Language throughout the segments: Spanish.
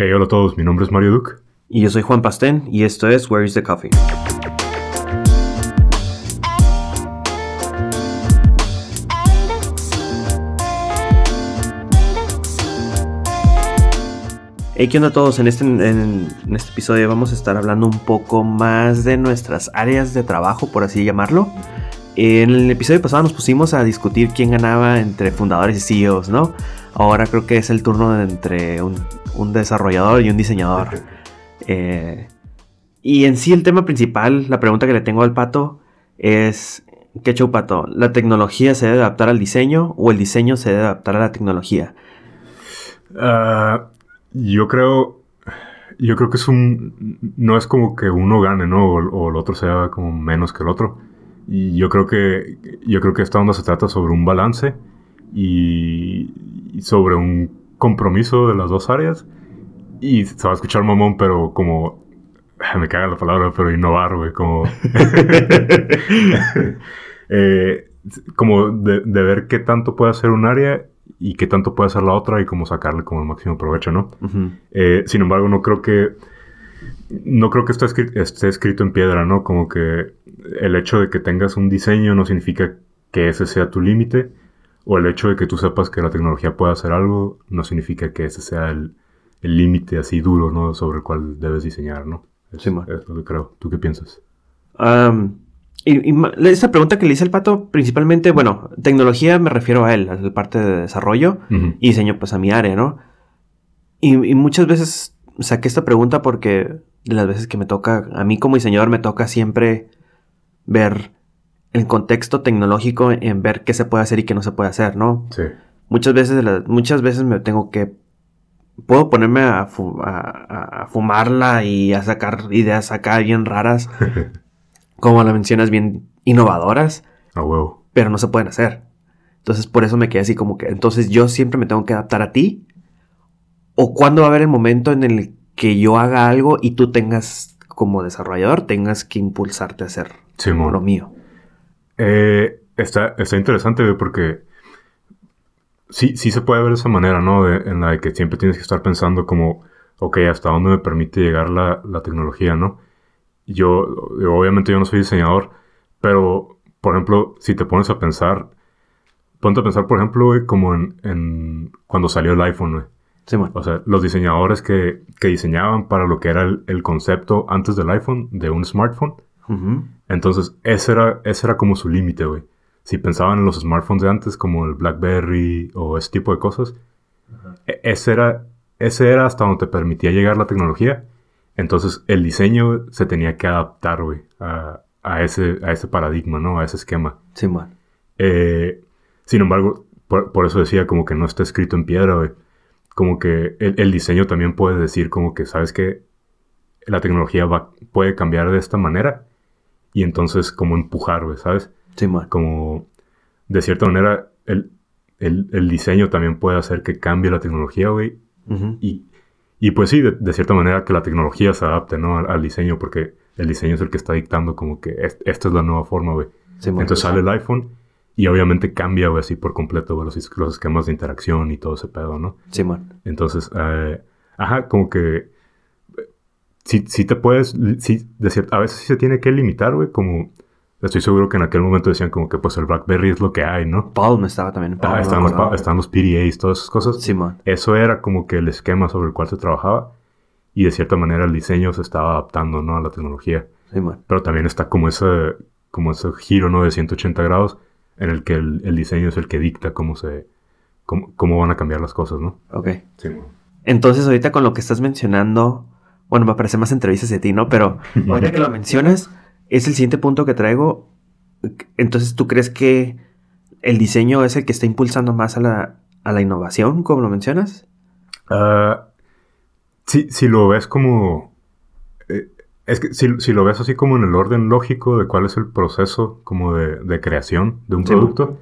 Hey, hola a todos, mi nombre es Mario Duke. Y yo soy Juan Pastén y esto es Where is the Coffee. Hey, ¿qué onda a todos? En este, en, este episodio vamos a estar hablando un poco más de nuestras áreas de trabajo, por así llamarlo. En el episodio pasado nos pusimos a discutir quién ganaba entre fundadores y CEOs, ¿no? Ahora creo que es el turno de entre un, desarrollador y un diseñador. Eh, y en sí el tema principal, la pregunta que le tengo al pato es, ¿qué show pato? ¿La tecnología se debe adaptar al diseño o el diseño se debe adaptar a la tecnología? Ah, yo creo, yo creo que es un, no es como que uno gane, ¿no? O, el otro sea como menos que el otro. Y yo creo que, yo creo que esta onda se trata sobre un balance y, sobre un compromiso de las dos áreas. Y se va a escuchar mamón, pero como. Me caga la palabra, pero innovar, güey. Como. Eh, como de, ver qué tanto puede hacer un área y qué tanto puede hacer la otra y cómo sacarle como el máximo provecho, ¿no? Eh, sin embargo, no creo que. No creo que esto esté escrito en piedra, ¿no? Como que el hecho de que tengas un diseño no significa que ese sea tu límite o el hecho de que tú sepas que la tecnología puede hacer algo no significa que ese sea el límite así duro, ¿no? Sobre el cual debes diseñar, ¿no? Es, sí, es lo que creo. ¿Tú qué piensas? y, esa pregunta que le hice al pato, principalmente, bueno, tecnología me refiero a él, a la parte de desarrollo, y diseño pues a mi área, ¿no? Y, y, muchas veces saqué esta pregunta porque de las veces que me toca, a mí como diseñador me toca siempre ver el contexto tecnológico en ver qué se puede hacer y qué no se puede hacer, ¿no? Sí. Muchas veces, muchas veces me tengo que... Puedo ponerme a, fumarla y a sacar ideas acá bien raras, como la mencionas, bien innovadoras. Ah, huevo. Pero no se pueden hacer. Entonces, por eso me quedé así como que... Entonces, yo siempre me tengo que adaptar a ti. ¿O cuándo va a haber el momento en el que yo haga algo y tú tengas, como desarrollador, tengas que impulsarte a hacer lo mío? Eh, está, está interesante, porque sí, sí se puede ver de esa manera, ¿no? en la de que siempre tienes que estar pensando como, ok, ¿hasta dónde me permite llegar la, tecnología, ¿no? Yo, obviamente yo no soy diseñador, pero, por ejemplo, si te pones a pensar, ponte a pensar, por ejemplo, como en, cuando salió el iPhone, O sea, los diseñadores que, diseñaban para lo que era el, concepto antes del iPhone, de un smartphone, entonces, ese era, ese era como su límite, güey. Si pensaban en los smartphones de antes, como el BlackBerry o ese tipo de cosas, e, ese, era, ese era hasta donde te permitía llegar la tecnología. Entonces, el diseño se tenía que adaptar, güey, a, ese, a ese paradigma, ¿no? A ese esquema. Sí, man. Eh, sin embargo, por, eso decía como que no está escrito en piedra, güey. Como que el, el, diseño también puede decir como que, ¿sabes qué? La tecnología va, puede cambiar de esta manera y entonces como empujar, ¿sabes? Sí, man. Como de cierta manera el, el, diseño también puede hacer que cambie la tecnología, güey. y, y, pues sí, de, cierta manera que la tecnología se adapte, ¿no? Al, diseño, porque el diseño es el que está dictando como que esta es la nueva forma, güey. Sí, entonces sale el iPhone y obviamente cambia, güey, así por completo, güey, los, esquemas de interacción y todo ese pedo, ¿no? Sí, man. Entonces, eh, ajá, como que sí, te puedes, sí, de a veces sí se tiene que limitar, güey, como estoy seguro que en aquel momento decían como que pues el BlackBerry es lo que hay, ¿no? Palm estaba también. ah, están, los, están los PDAs, todas esas cosas. Sí, man. Eso era como que el esquema sobre el cual se trabajaba y de cierta manera el diseño se estaba adaptando, ¿no? A la tecnología. Sí, man. Pero también está como ese, como ese giro, ¿no? De 180 grados en el que el, diseño es el que dicta cómo se, cómo, cómo, van a cambiar las cosas, ¿no? Ok. Sí, Entonces ahorita con lo que estás mencionando bueno, me aparecen más entrevistas de ti, ¿no? Pero ahorita que lo mencionas, es el siguiente punto que traigo. Entonces, ¿tú crees que el diseño es el que está impulsando más a la, innovación, como lo mencionas? Uh, si, lo ves como... Eh, es que si, lo ves así como en el orden lógico de cuál es el proceso como de, creación de un producto,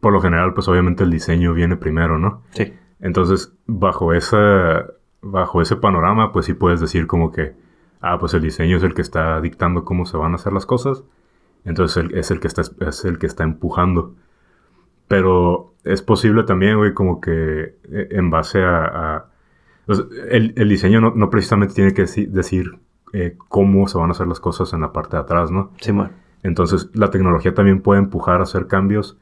por lo general, pues obviamente el diseño viene primero, ¿no? Sí. Entonces, bajo esa bajo ese panorama, pues sí puedes decir como que, ah, pues el diseño es el que está dictando cómo se van a hacer las cosas, entonces es el que está, es el que está empujando. Pero es posible también, güey, como que eh, en base a, el, el, diseño no, no, precisamente tiene que decir eh, cómo se van a hacer las cosas en la parte de atrás, ¿no? Sí, bueno. Entonces, la tecnología también puede empujar a hacer cambios,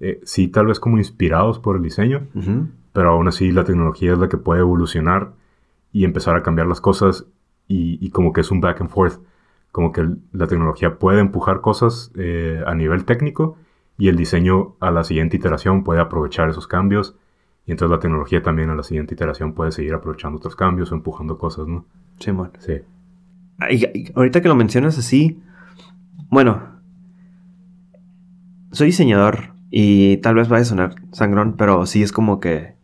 eh, sí, tal vez como inspirados por el diseño, pero aún así la tecnología es la que puede evolucionar y empezar a cambiar las cosas y, y como que es un back and forth, como que la tecnología puede empujar cosas eh, a nivel técnico y el diseño a la siguiente iteración puede aprovechar esos cambios y entonces la tecnología también a la siguiente iteración puede seguir aprovechando otros cambios o empujando cosas, ¿no? Sí, bueno. Sí. ahorita que lo mencionas así, bueno, soy diseñador y tal vez vaya a sonar sangrón, pero sí es como que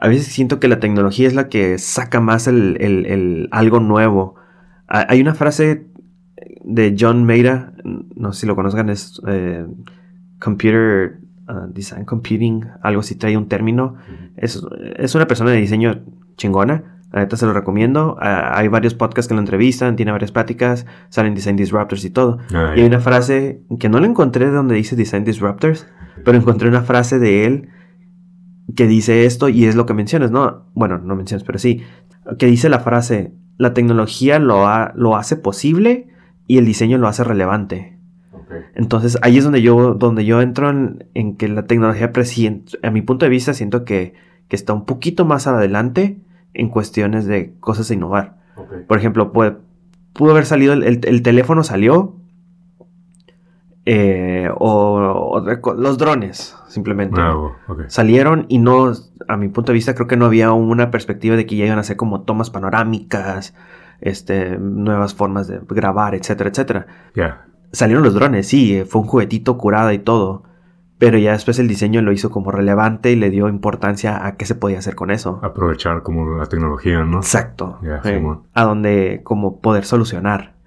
a veces siento que la tecnología es la que saca más el, algo nuevo. Hay una frase de John Maida, no sé si lo conozcan, es eh, Computer uh, Design Computing, algo así trae un término. es, es, una persona de diseño chingona. La neta se lo recomiendo. hay varios podcasts que lo entrevistan, tiene varias pláticas, salen Design Disruptors y todo. Ah, y hay una frase que no la encontré de donde dice Design Disruptors, pero encontré una frase de él que dice esto y es lo que mencionas, ¿no? Bueno, no mencionas, pero sí. Que dice la frase, la tecnología lo, lo hace posible y el diseño lo hace relevante. Entonces ahí es donde yo, donde yo entro en, que la tecnología, a mi punto de vista, siento que, que está un poquito más adelante en cuestiones de cosas a innovar. Por ejemplo, puede, pudo haber salido, el, teléfono salió, eh, o, los drones, simplemente. Ah, Salieron y no, a mi punto de vista, creo que no había una perspectiva de que ya iban a ser como tomas panorámicas, este, nuevas formas de grabar, etcétera, etcétera. Salieron los drones, sí, fue un juguetito curada y todo. Pero ya después el diseño lo hizo como relevante y le dio importancia a qué se podía hacer con eso. Aprovechar como la tecnología, ¿no? Exacto. a donde como poder solucionar.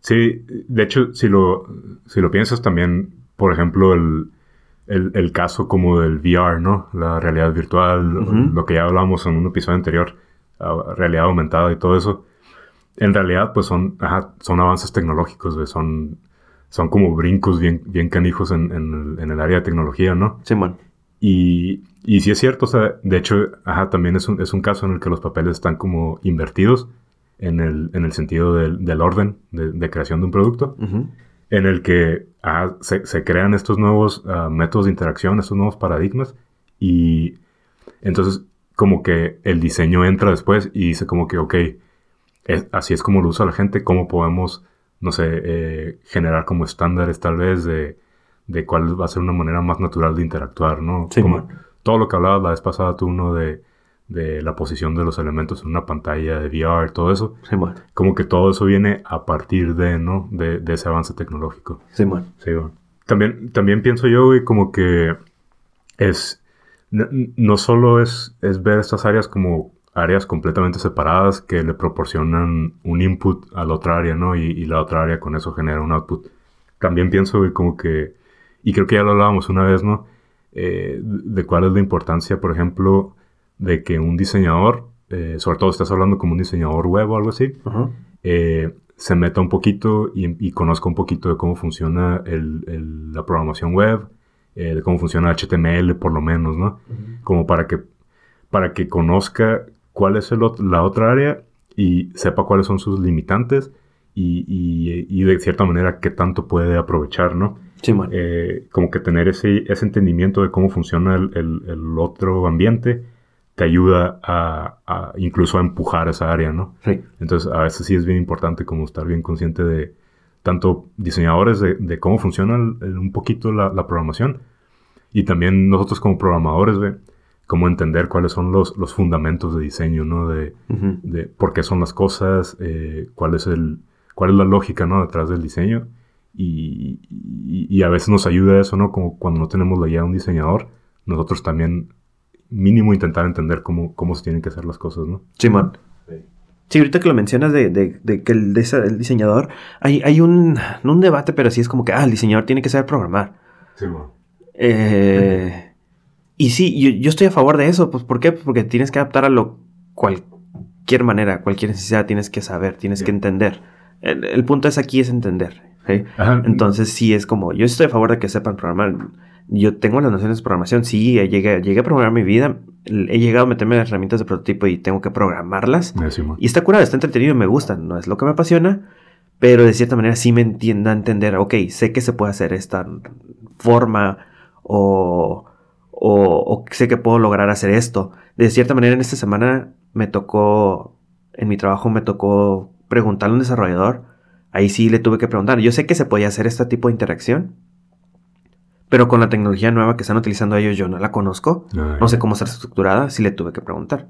Sí, de hecho, si lo, si lo piensas también, por ejemplo, el, el, caso como del VR, ¿no? La realidad virtual, lo que ya hablamos en un episodio anterior, realidad aumentada y todo eso. En realidad, pues son, son avances tecnológicos, son son como brincos bien, bien canijos en, en, el área de tecnología, ¿no? Sí, man. Y, y sí es cierto, o sea, de hecho, ajá, también es un, es un caso en el que los papeles están como invertidos en el, en el sentido del, del orden de, de, creación de un producto, en el que se, se, crean estos nuevos ah, métodos de interacción, estos nuevos paradigmas, y entonces como que el diseño entra después y dice como que, ok, así es como lo usa la gente, cómo podemos no sé, eh, generar como estándares tal vez de, de, cuál va a ser una manera más natural de interactuar, ¿no? Sí, como todo lo que hablabas la vez pasada tú, ¿no? De, de la posición de los elementos en una pantalla de VR, todo eso. Sí, bueno. Como que todo eso viene a partir de, ¿no? De, de ese avance tecnológico. Sí, bueno. Sí, bueno. También, también pienso yo, güey, como que es... No, no solo es, es ver estas áreas como áreas completamente separadas que le proporcionan un input a la otra área, ¿no? Y, la otra área con eso genera un output. También pienso que como que, y creo que ya lo hablábamos una vez, ¿no? Eh, de cuál es la importancia, por ejemplo, de que un diseñador, eh, sobre todo estás hablando como un diseñador web o algo así, eh, se meta un poquito y, conozca un poquito de cómo funciona la programación web, de cómo funciona HTML por lo menos, ¿no? Como para que, para que conozca cuál es la otra área y sepa cuáles son sus limitantes y, de cierta manera qué tanto puede aprovechar, ¿no? Sí, eh, como que tener ese, ese entendimiento de cómo funciona el, otro ambiente te ayuda a, incluso a empujar esa área, ¿no? Sí. Entonces a veces sí es bien importante como estar bien consciente de tanto diseñadores de, cómo funciona un poquito la, la, programación y también nosotros como programadores, ¿ve? cómo entender cuáles son los, los fundamentos de diseño, ¿no? De, de por qué son las cosas, eh, cuál es el, cuál es la lógica, ¿no? Detrás del diseño. Y, y, a veces nos ayuda eso, ¿no? Como cuando no tenemos la guía de un diseñador, nosotros también mínimo intentar entender cómo, cómo se tienen que hacer las cosas, ¿no? Sí, man. Sí, ahorita que lo mencionas de, de, de que el, el, diseñador, hay, hay un, no un debate, pero sí es como que, ah, el diseñador tiene que saber programar. Sí, man. Eh, y sí, yo, estoy a favor de eso. Pues, ¿Por qué? Pues porque tienes que adaptar a lo cualquier manera, cualquier necesidad, tienes que saber, tienes que entender. El, punto es aquí es entender. Entonces sí es como, yo estoy a favor de que sepan programar. Yo tengo las nociones de programación, sí, llegué, llegué a programar mi vida, he llegado a meterme en herramientas de prototipo y tengo que programarlas. y está curado, está entretenido, me gusta, no es lo que me apasiona, pero de cierta manera sí me entienda entender, ok, sé que se puede hacer esta forma o, o, sé que puedo lograr hacer esto. De cierta manera en esta semana me tocó, en mi trabajo me tocó preguntarle a un desarrollador, ahí sí le tuve que preguntar, yo sé que se podía hacer este tipo de interacción, pero con la tecnología nueva que están utilizando ellos, yo no la conozco. No sé cómo está estructurada, sí le tuve que preguntar.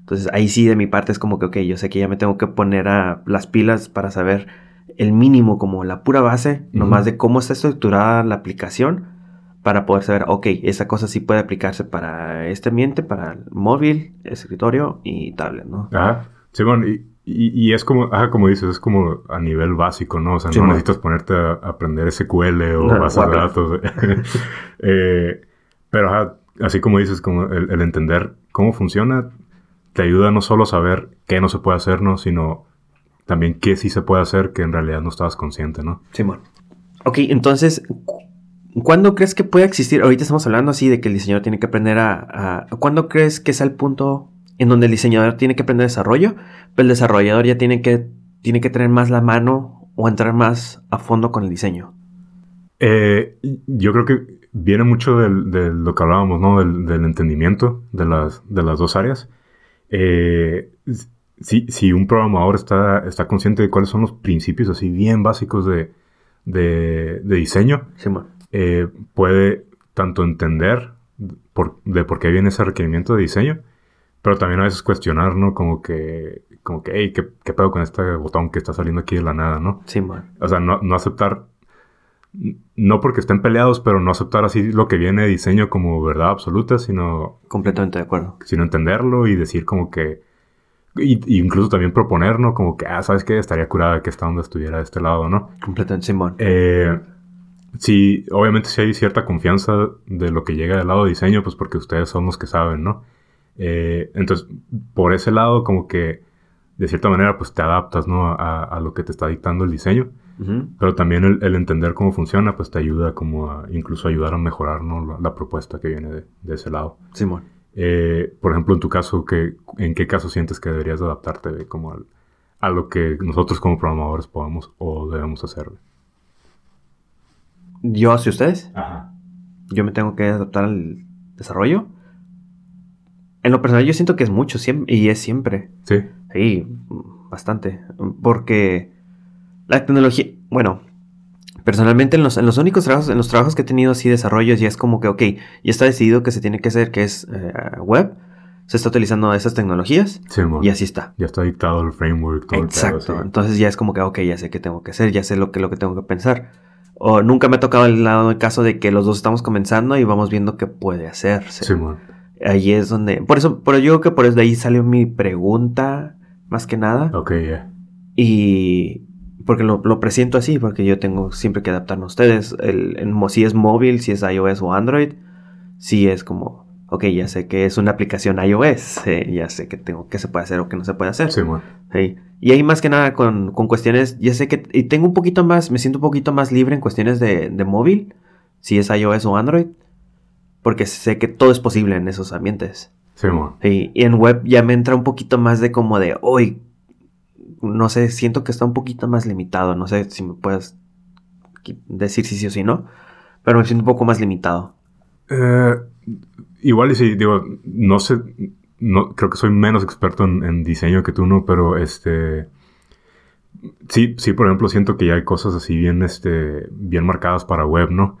Entonces ahí sí de mi parte es como que, ok, yo sé que ya me tengo que poner a las pilas para saber el mínimo, como la pura base, nomás de cómo está estructurada la aplicación, para poder saber, ok, esa cosa sí puede aplicarse para este ambiente, para el móvil, escritorio y tablet, ¿no? Ajá. Sí, bueno, y, y, es como, ajá, como dices, es como a nivel básico, ¿no? O sea, no necesitas ponerte a aprender SQL o bases de datos. eh, pero ajá, así como dices, como el, entender cómo funciona, te ayuda no solo a saber qué no se puede hacer, ¿no? Sino también qué sí se puede hacer que en realidad no estabas consciente, ¿no? Sí, bueno. Ok, entonces, ¿cuándo crees que puede existir? Ahorita estamos hablando así de que el diseñador tiene que aprender a... a ¿Cuándo crees que es el punto en donde el diseñador tiene que aprender desarrollo, pero el desarrollador ya tiene que, tiene que tener más la mano o entrar más a fondo con el diseño. Eh, yo creo que viene mucho de lo que hablábamos, ¿no? Del, entendimiento de las, de las dos áreas. Eh, si, un programador está, está consciente de cuáles son los principios así bien básicos de, diseño, eh, puede tanto entender por, de por qué viene ese requerimiento de diseño, pero también a veces cuestionar, ¿no? Como que, como que, hey, ¿qué, qué pedo con este botón que está saliendo aquí de la nada, ¿no? Sí, man. O sea, no, no aceptar, no porque estén peleados, pero no aceptar así lo que viene de diseño como verdad absoluta, sino... Completamente de acuerdo. Sino entenderlo y decir como que... Y, incluso también proponer, ¿no? Como que, ah, ¿sabes qué? Estaría curada que esta onda estuviera de este lado, ¿no? Completamente, Simón. Eh, sí, obviamente si hay cierta confianza de lo que llega del lado de diseño, pues porque ustedes son los que saben, ¿no? Eh, entonces, por ese lado, como que de cierta manera, pues te adaptas, ¿no? A, lo que te está dictando el diseño. Pero también el, entender cómo funciona, pues te ayuda como a incluso ayudar a mejorar, ¿no? La, propuesta que viene de, ese lado. Simón. Eh, por ejemplo, en tu caso, ¿qué, ¿en qué caso sientes que deberías adaptarte como a lo que nosotros como programadores podemos o debemos hacer? ¿Yo hacia ustedes? Ajá. ¿Yo me tengo que adaptar al desarrollo? En lo personal yo siento que es mucho siempre, y es siempre. Sí. Sí, bastante. Porque la tecnología, bueno, personalmente en los, en los únicos trabajos, en los trabajos que he tenido así desarrollos ya es como que, ok, ya está decidido que se tiene que hacer, que es eh, web, se está utilizando esas tecnologías sí, y así está. Ya está dictado el framework. Todo Exacto. Entonces ya es como que, ok, ya sé qué tengo que hacer, ya sé lo que, lo que tengo que pensar. O nunca me ha tocado el lado del caso de que los dos estamos comenzando y vamos viendo qué puede hacerse. Sí, man. Ahí es donde. Por eso, pero yo creo que por eso de ahí salió mi pregunta, más que nada. Ok, ya. Y. Porque lo, lo, presiento así, porque yo tengo siempre que adaptarme a ustedes. El, si es móvil, si es iOS o Android, si es como, ok, ya sé que es una aplicación iOS, ya sé que tengo que se puede hacer o que no se puede hacer. Sí, bueno. Y ahí más que nada con, con, cuestiones, ya sé que, y tengo un poquito más, me siento un poquito más libre en cuestiones de, de móvil, si es iOS o Android porque sé que todo es posible en esos ambientes. Sí, Y en web ya me entra un poquito más de como de, hoy, no sé, siento que está un poquito más limitado, no sé si me puedes decir si sí o si no, pero me siento un poco más limitado. Eh, igual y si, digo, no sé, no, creo que soy menos experto en diseño que tú, ¿no? Pero este Sí, sí, por ejemplo, siento que ya hay cosas así bien, este, bien marcadas para web, ¿no?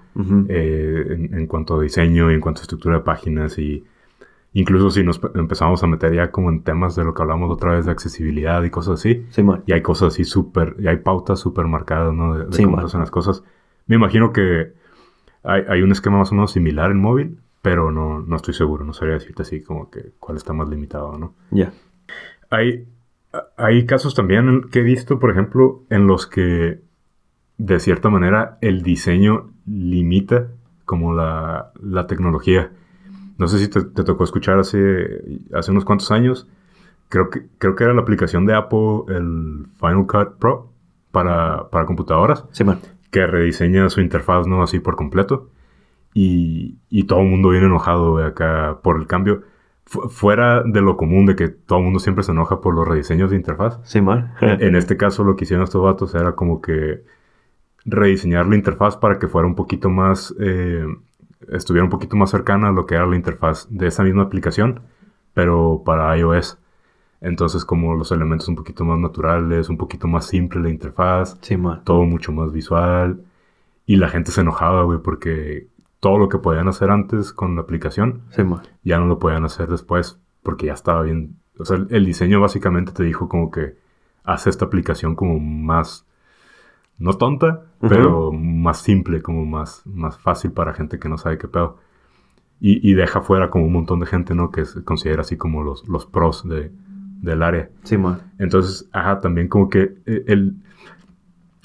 Eh, en, cuanto a diseño y en cuanto a estructura de páginas y incluso si nos empezamos a meter ya como en temas de lo que hablamos otra vez de accesibilidad y cosas así. Sí, y hay cosas así súper, y hay pautas súper marcadas, ¿no? De, cómo se hacen las cosas. Me imagino que hay, hay, un esquema más o menos similar en móvil, pero no, no estoy seguro, no sabría decirte así como que cuál está más limitado, ¿no? Ya. Hay, hay casos también que he visto, por ejemplo, en los que de cierta manera el diseño limita como la, tecnología. No sé si te, tocó escuchar hace, hace unos cuantos años. Creo que, creo que era la aplicación de Apple, el Final Cut Pro, para, computadoras. Sí. Que rediseña su interfaz, ¿no? Así por completo. y, y todo el mundo viene enojado, acá por el cambio. Fuera de lo común de que todo el mundo siempre se enoja por los rediseños de interfaz. Sí, mal. en este caso lo que hicieron estos vatos era como que rediseñar la interfaz para que fuera un poquito más, eh, estuviera un poquito más cercana a lo que era la interfaz de esa misma aplicación, pero para iOS. Entonces, como los elementos un poquito más naturales, un poquito más simple la interfaz, sí, todo mucho más visual. Y la gente se enojaba, güey, porque todo lo que podían hacer antes con la aplicación, ya no lo podían hacer después, porque ya estaba bien. O sea, el diseño básicamente te dijo como que hace esta aplicación como más, no tonta, pero más simple, como más, más fácil para gente que no sabe qué pedo. Y, deja fuera como un montón de gente, ¿no? Que se considera así como los, los pros de, del área. Sí, man. Entonces, ajá, también como que eh, el,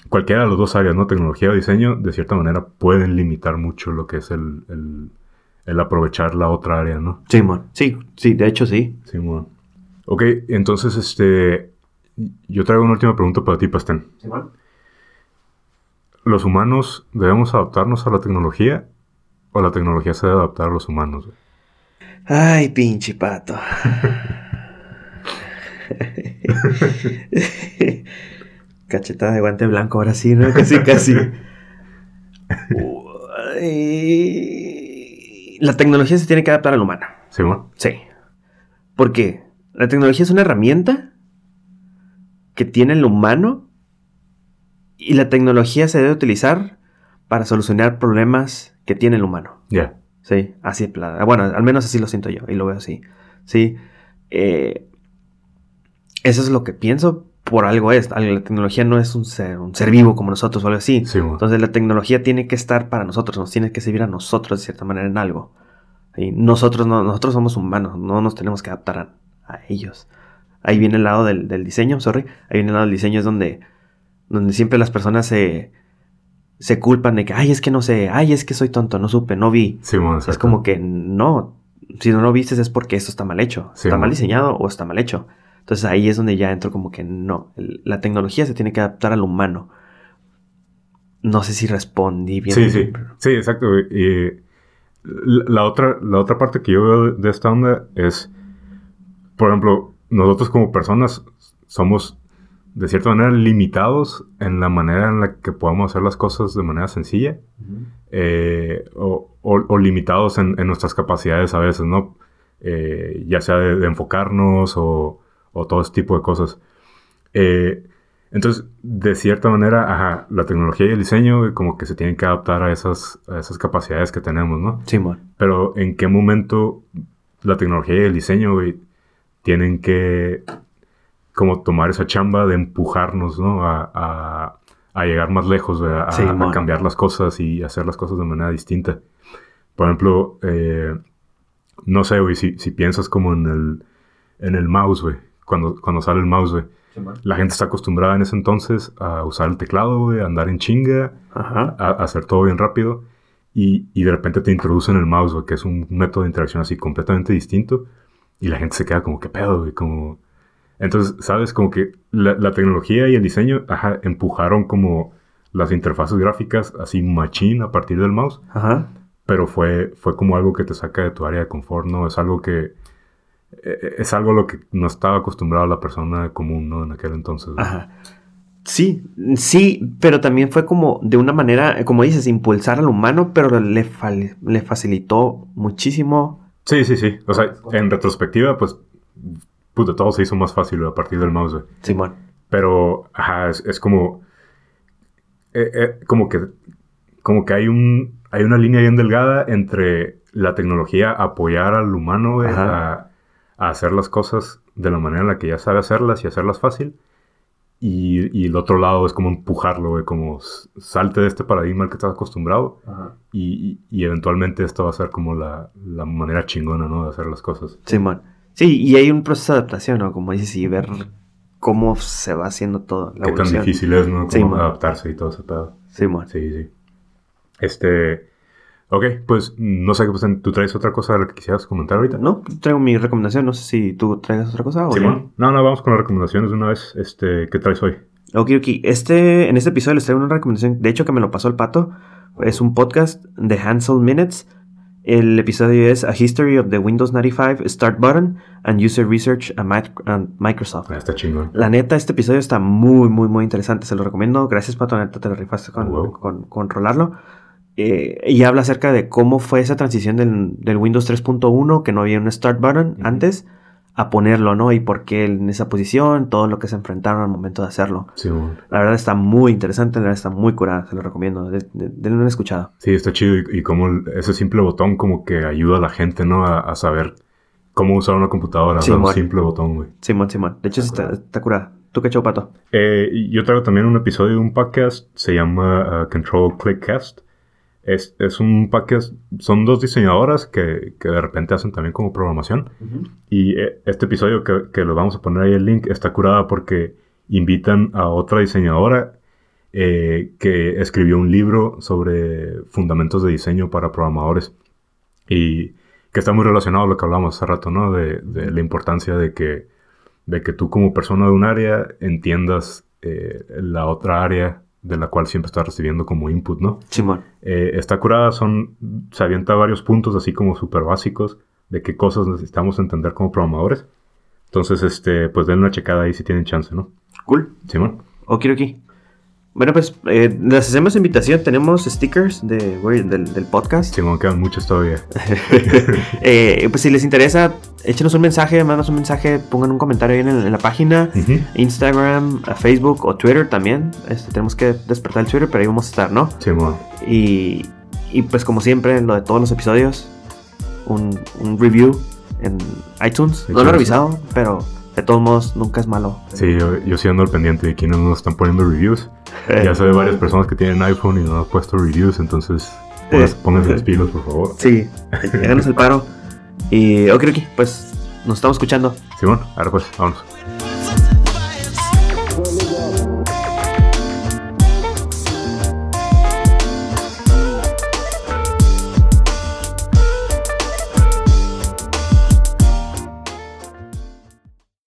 cualquiera de las dos áreas, ¿no? Tecnología o diseño, de cierta manera pueden limitar mucho lo que es el, el, aprovechar la otra área, ¿no? Sí, man. Sí, sí, de hecho sí. Sí, man. Ok, entonces, este, yo traigo una última pregunta para ti, Pastén. Sí, man. ¿Los humanos debemos adaptarnos a la tecnología o la tecnología se debe adaptar a los humanos? Ay, pinche pato. Cachetada de guante blanco, ahora sí, ¿no? Casi, casi. la tecnología se tiene que adaptar al humano. ¿Sí, bueno? Sí. ¿Por qué? La tecnología es una herramienta que tiene el humano y la tecnología se debe utilizar para solucionar problemas que tiene el humano. Ya. Sí, así, bueno, al menos así lo siento yo y lo veo así. Sí. Eh, eso es lo que pienso. Por algo es. La tecnología no es un ser, un ser vivo como nosotros o algo así. Entonces la tecnología tiene que estar para nosotros, nos tiene que servir a nosotros de cierta manera en algo. Y nosotros, no, nosotros somos humanos, no nos tenemos que adaptar a, ellos. Ahí viene el lado del, diseño, sorry. Ahí viene el lado del diseño, es donde, donde siempre las personas se, se culpan de que, ay, es que no sé, ay, es que soy tonto, no supe, no vi. es como que no, si no lo viste es porque esto está mal hecho, está mal diseñado o está mal hecho. Entonces ahí es donde ya entro como que no, la tecnología se tiene que adaptar al humano. No sé si respondí bien. Sí, sí, sí, exacto. Y la otra, la otra parte que yo veo de esta onda es, por ejemplo, nosotros como personas somos de cierta manera limitados en la manera en la que podemos hacer las cosas de manera sencilla eh, o, limitados en, nuestras capacidades a veces, ¿no? Eh, ya sea de enfocarnos o, o todo ese tipo de cosas. Eh, entonces, de cierta manera, ajá, la tecnología y el diseño como que se tienen que adaptar a esas, esas capacidades que tenemos, ¿no? Sí, bueno. Pero ¿en qué momento la tecnología y el diseño, tienen que como tomar esa chamba de empujarnos, ¿no? A, a, llegar más lejos, a, a, cambiar las cosas y hacer las cosas de manera distinta. Por ejemplo, eh, no sé, güey, si, si piensas como en el, en el mouse, güey cuando, cuando sale el mouse, güey. la gente está acostumbrada en ese entonces a usar el teclado, güey, a andar en chinga, A, hacer todo bien rápido. Y, y, de repente te introducen el mouse, güey, que es un método de interacción así completamente distinto. Y la gente se queda como, ¿qué pedo, güey? Como... Entonces, ¿sabes? Como que la, la tecnología y el diseño ajá, empujaron como las interfaces gráficas así machín a partir del mouse. Ajá. Pero fue, fue como algo que te saca de tu área de confort, ¿no? Es algo que es algo a lo que no estaba acostumbrada la persona común, ¿no? En aquel entonces. Ajá. Sí, sí, pero también fue como de una manera, como dices, impulsar al humano, pero le, le facilitó muchísimo. Sí, sí, sí. O sea, en retrospectiva, pues, puta, todo se hizo más fácil a partir del mouse. Simón. Pero, ajá, es, como, eh, eh, como que, como que hay un, hay una línea bien delgada entre la tecnología apoyar al humano, a, a hacer las cosas de la manera en la que ya sabe hacerlas y hacerlas fácil. Y, y el otro lado es como empujarlo, güey, como salte de este paradigma al que estás acostumbrado y, y, eventualmente esto va a ser como la, la, manera chingona, ¿no? De hacer las cosas. Sí, man. Sí, y hay un proceso de adaptación, ¿no? Como dices, y ver cómo se va haciendo todo. La Qué tan difícil es, ¿no? Cómo adaptarse y todo ese pedo. Sí, man. Sí, sí. Este... Ok, pues no sé, pues, ¿tú traes otra cosa de la que quisieras comentar ahorita? No, traigo mi recomendación, no sé si tú traigas otra cosa o sí, no? no, no, vamos con las recomendaciones de una vez. Este, ¿Qué traes hoy? Ok, ok. Este, en este episodio les traigo una recomendación, de hecho que me lo pasó el pato Es un podcast de Hansel Minutes. El episodio es A History of the Windows 95 Start Button and User Research at Microsoft. Ah, está chingón. La neta, este episodio está muy, muy, muy interesante. Se lo recomiendo. Gracias, Pato. Neta, te lo rifaste con, Wow. con- controlarlo. Eh, y habla acerca de cómo fue esa transición del, del Windows 3.1, que no había un Start Button antes, a ponerlo, ¿no? Y por qué en esa posición, todo lo que se enfrentaron al momento de hacerlo. Sí, bueno. La verdad está muy interesante, la verdad está muy curada, se lo recomiendo. De, de- denle una escuchada. Sí, está chido y, y como ese simple botón como que ayuda a la gente, ¿no? A, a saber cómo usar una computadora. Sí, o sea, un simple botón, güey. Simón, Simón. De hecho, Está curada. ¿Tú qué show, Pato? Eh, yo traigo también un episodio de un podcast, se llama uh, Control Click Cast. Es, es un podcast, son dos diseñadoras que, que de repente hacen también como programación. Y eh, este episodio que, que lo vamos a poner ahí el link está curada porque invitan a otra diseñadora eh, que escribió un libro sobre fundamentos de diseño para programadores. Y que está muy relacionado a lo que hablamos hace rato, ¿no? De, de la importancia de que, de que tú como persona de un área entiendas eh, la otra área de la cual siempre estás recibiendo como input, ¿no? Simón. Eh, está curada, son, se avienta varios puntos así como súper básicos de qué cosas necesitamos entender como programadores. Entonces, este, pues denle una checada ahí si tienen chance, ¿no? Cool. Simón. Okidoki. Bueno, pues eh, les hacemos invitación. Tenemos stickers de, güey, del, del podcast. Simón, quedan muchos todavía. Eh, pues si les interesa, échenos un mensaje, mandanos un mensaje, pongan un comentario ahí en, el- en la página. Instagram, Facebook o Twitter también. Este, tenemos que despertar el Twitter, pero ahí vamos a estar, ¿no? Simón. Y, y pues como siempre, lo de todos los episodios, un, un review en iTunes. No lo he iTunes. revisado, pero de todos modos nunca es malo. Sí, yo, yo sí ando al pendiente de quiénes nos están poniendo reviews. Ya sé de varias personas que tienen iPhone y no han puesto reviews, entonces pónganse, Eh. pónganse las pilas, por favor. Sí, háganos el paro. Y ok, ok, pues nos estamos escuchando. Simón, ahora pues, vámonos.